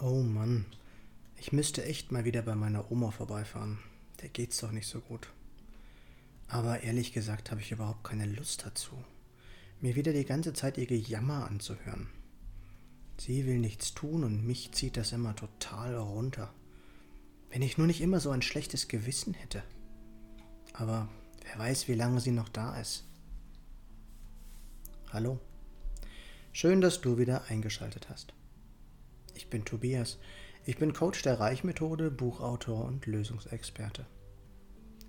Oh Mann, ich müsste echt mal wieder bei meiner Oma vorbeifahren. Der geht's doch nicht so gut. Aber ehrlich gesagt habe ich überhaupt keine Lust dazu, mir wieder die ganze Zeit ihr Gejammer anzuhören. Sie will nichts tun und mich zieht das immer total runter. Wenn ich nur nicht immer so ein schlechtes Gewissen hätte. Aber wer weiß, wie lange sie noch da ist. Hallo. Schön, dass du wieder eingeschaltet hast. Ich bin Tobias. Ich bin Coach der Reichmethode, Buchautor und Lösungsexperte.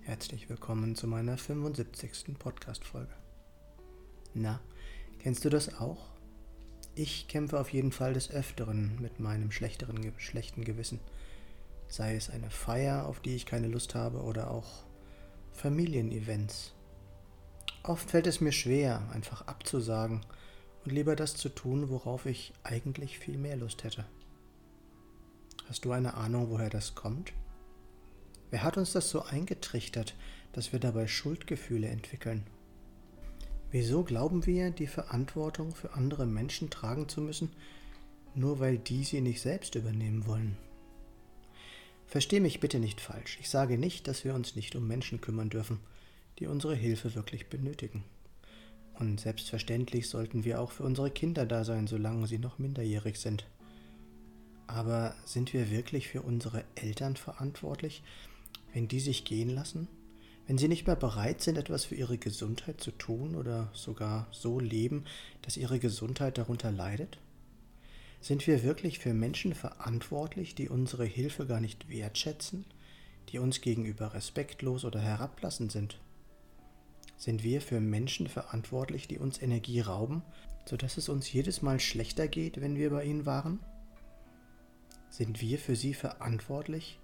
Herzlich willkommen zu meiner 75. Podcast-Folge. Na, kennst du das auch? Ich kämpfe auf jeden Fall des Öfteren mit meinem schlechteren, schlechten Gewissen. Sei es eine Feier, auf die ich keine Lust habe, oder auch Familienevents. Oft fällt es mir schwer, einfach abzusagen und lieber das zu tun, worauf ich eigentlich viel mehr Lust hätte. Hast du eine Ahnung, woher das kommt? Wer hat uns das so eingetrichtert, dass wir dabei Schuldgefühle entwickeln? Wieso glauben wir, die Verantwortung für andere Menschen tragen zu müssen, nur weil die sie nicht selbst übernehmen wollen? Versteh mich bitte nicht falsch. Ich sage nicht, dass wir uns nicht um Menschen kümmern dürfen die unsere Hilfe wirklich benötigen. Und selbstverständlich sollten wir auch für unsere Kinder da sein, solange sie noch minderjährig sind. Aber sind wir wirklich für unsere Eltern verantwortlich, wenn die sich gehen lassen? Wenn sie nicht mehr bereit sind, etwas für ihre Gesundheit zu tun oder sogar so leben, dass ihre Gesundheit darunter leidet? Sind wir wirklich für Menschen verantwortlich, die unsere Hilfe gar nicht wertschätzen, die uns gegenüber respektlos oder herablassend sind? sind wir für Menschen verantwortlich, die uns Energie rauben, sodass es uns jedes Mal schlechter geht, wenn wir bei ihnen waren? Sind wir für sie verantwortlich,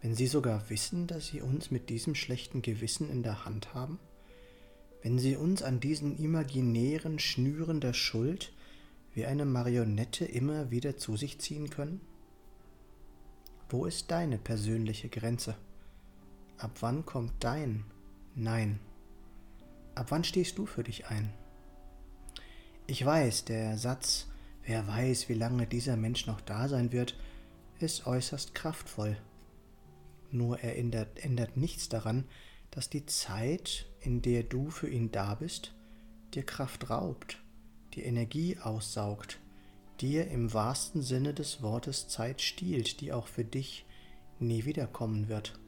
wenn sie sogar wissen, dass sie uns mit diesem schlechten Gewissen in der Hand haben? Wenn sie uns an diesen imaginären Schnüren der Schuld wie eine Marionette immer wieder zu sich ziehen können? Wo ist deine persönliche Grenze? Ab wann kommt dein Nein? Ab wann stehst du für dich ein? Ich weiß, der Satz, wer weiß, wie lange dieser Mensch noch da sein wird, ist äußerst kraftvoll. Nur er ändert, ändert nichts daran, dass die Zeit, in der du für ihn da bist, dir Kraft raubt, dir Energie aussaugt, dir im wahrsten Sinne des Wortes Zeit stiehlt, die auch für dich nie wiederkommen wird.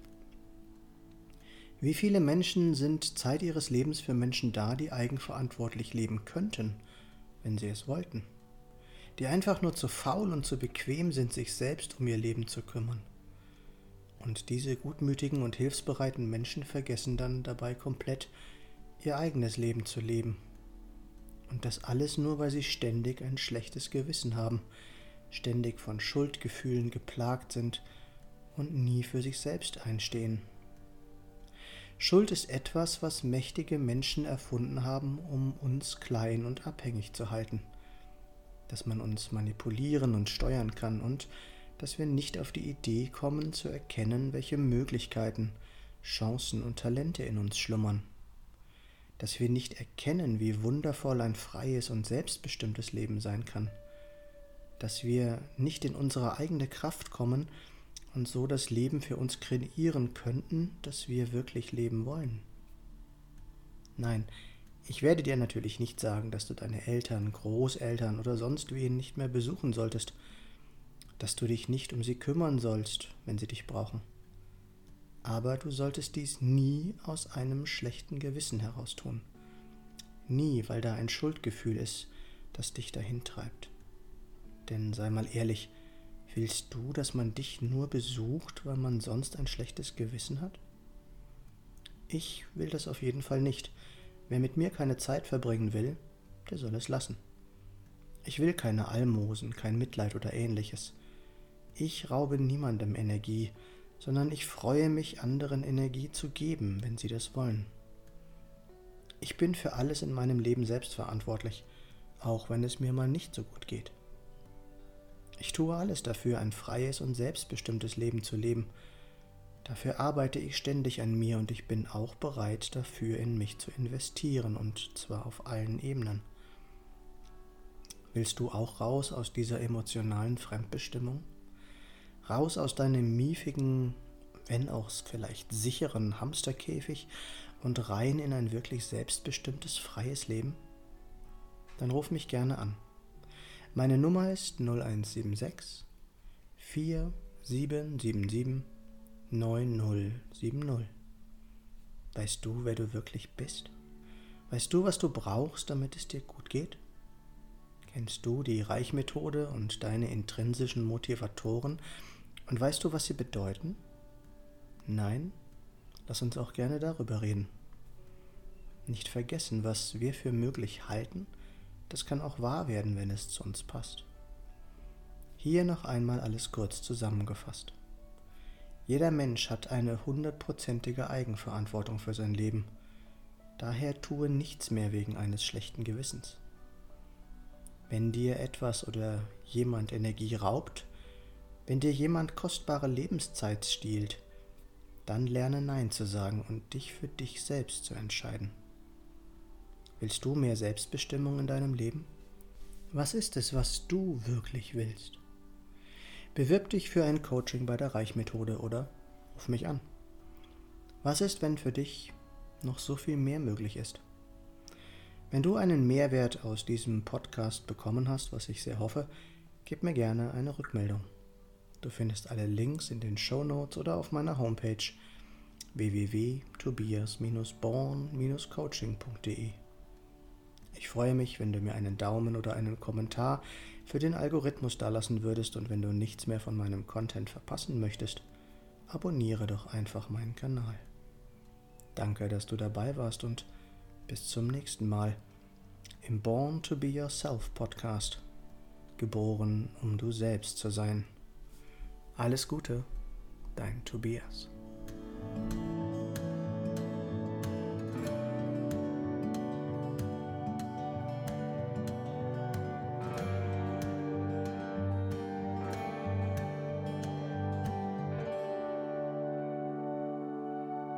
Wie viele Menschen sind Zeit ihres Lebens für Menschen da, die eigenverantwortlich leben könnten, wenn sie es wollten? Die einfach nur zu faul und zu bequem sind, sich selbst um ihr Leben zu kümmern. Und diese gutmütigen und hilfsbereiten Menschen vergessen dann dabei komplett, ihr eigenes Leben zu leben. Und das alles nur, weil sie ständig ein schlechtes Gewissen haben, ständig von Schuldgefühlen geplagt sind und nie für sich selbst einstehen. Schuld ist etwas, was mächtige Menschen erfunden haben, um uns klein und abhängig zu halten. Dass man uns manipulieren und steuern kann und dass wir nicht auf die Idee kommen zu erkennen, welche Möglichkeiten, Chancen und Talente in uns schlummern. Dass wir nicht erkennen, wie wundervoll ein freies und selbstbestimmtes Leben sein kann. Dass wir nicht in unsere eigene Kraft kommen, und so das Leben für uns kreieren könnten, das wir wirklich leben wollen. Nein, ich werde dir natürlich nicht sagen, dass du deine Eltern, Großeltern oder sonst wen nicht mehr besuchen solltest, dass du dich nicht um sie kümmern sollst, wenn sie dich brauchen. Aber du solltest dies nie aus einem schlechten Gewissen heraus tun. Nie, weil da ein Schuldgefühl ist, das dich dahin treibt. Denn sei mal ehrlich, Willst du, dass man dich nur besucht, weil man sonst ein schlechtes Gewissen hat? Ich will das auf jeden Fall nicht. Wer mit mir keine Zeit verbringen will, der soll es lassen. Ich will keine Almosen, kein Mitleid oder ähnliches. Ich raube niemandem Energie, sondern ich freue mich, anderen Energie zu geben, wenn sie das wollen. Ich bin für alles in meinem Leben selbst verantwortlich, auch wenn es mir mal nicht so gut geht. Ich tue alles dafür, ein freies und selbstbestimmtes Leben zu leben. Dafür arbeite ich ständig an mir und ich bin auch bereit dafür, in mich zu investieren, und zwar auf allen Ebenen. Willst du auch raus aus dieser emotionalen Fremdbestimmung? Raus aus deinem miefigen, wenn auch vielleicht sicheren Hamsterkäfig und rein in ein wirklich selbstbestimmtes, freies Leben? Dann ruf mich gerne an. Meine Nummer ist 0176 4777 9070. Weißt du, wer du wirklich bist? Weißt du, was du brauchst, damit es dir gut geht? Kennst du die Reichmethode und deine intrinsischen Motivatoren und weißt du, was sie bedeuten? Nein? Lass uns auch gerne darüber reden. Nicht vergessen, was wir für möglich halten, das kann auch wahr werden, wenn es zu uns passt. Hier noch einmal alles kurz zusammengefasst. Jeder Mensch hat eine hundertprozentige Eigenverantwortung für sein Leben. Daher tue nichts mehr wegen eines schlechten Gewissens. Wenn dir etwas oder jemand Energie raubt, wenn dir jemand kostbare Lebenszeit stiehlt, dann lerne Nein zu sagen und dich für dich selbst zu entscheiden. Willst du mehr Selbstbestimmung in deinem Leben? Was ist es, was du wirklich willst? Bewirb dich für ein Coaching bei der Reichmethode oder ruf mich an. Was ist, wenn für dich noch so viel mehr möglich ist? Wenn du einen Mehrwert aus diesem Podcast bekommen hast, was ich sehr hoffe, gib mir gerne eine Rückmeldung. Du findest alle Links in den Show Notes oder auf meiner Homepage www.tobias-born-coaching.de. Ich freue mich, wenn du mir einen Daumen oder einen Kommentar für den Algorithmus dalassen würdest und wenn du nichts mehr von meinem Content verpassen möchtest, abonniere doch einfach meinen Kanal. Danke, dass du dabei warst und bis zum nächsten Mal im Born to Be Yourself Podcast. Geboren, um du selbst zu sein. Alles Gute, dein Tobias.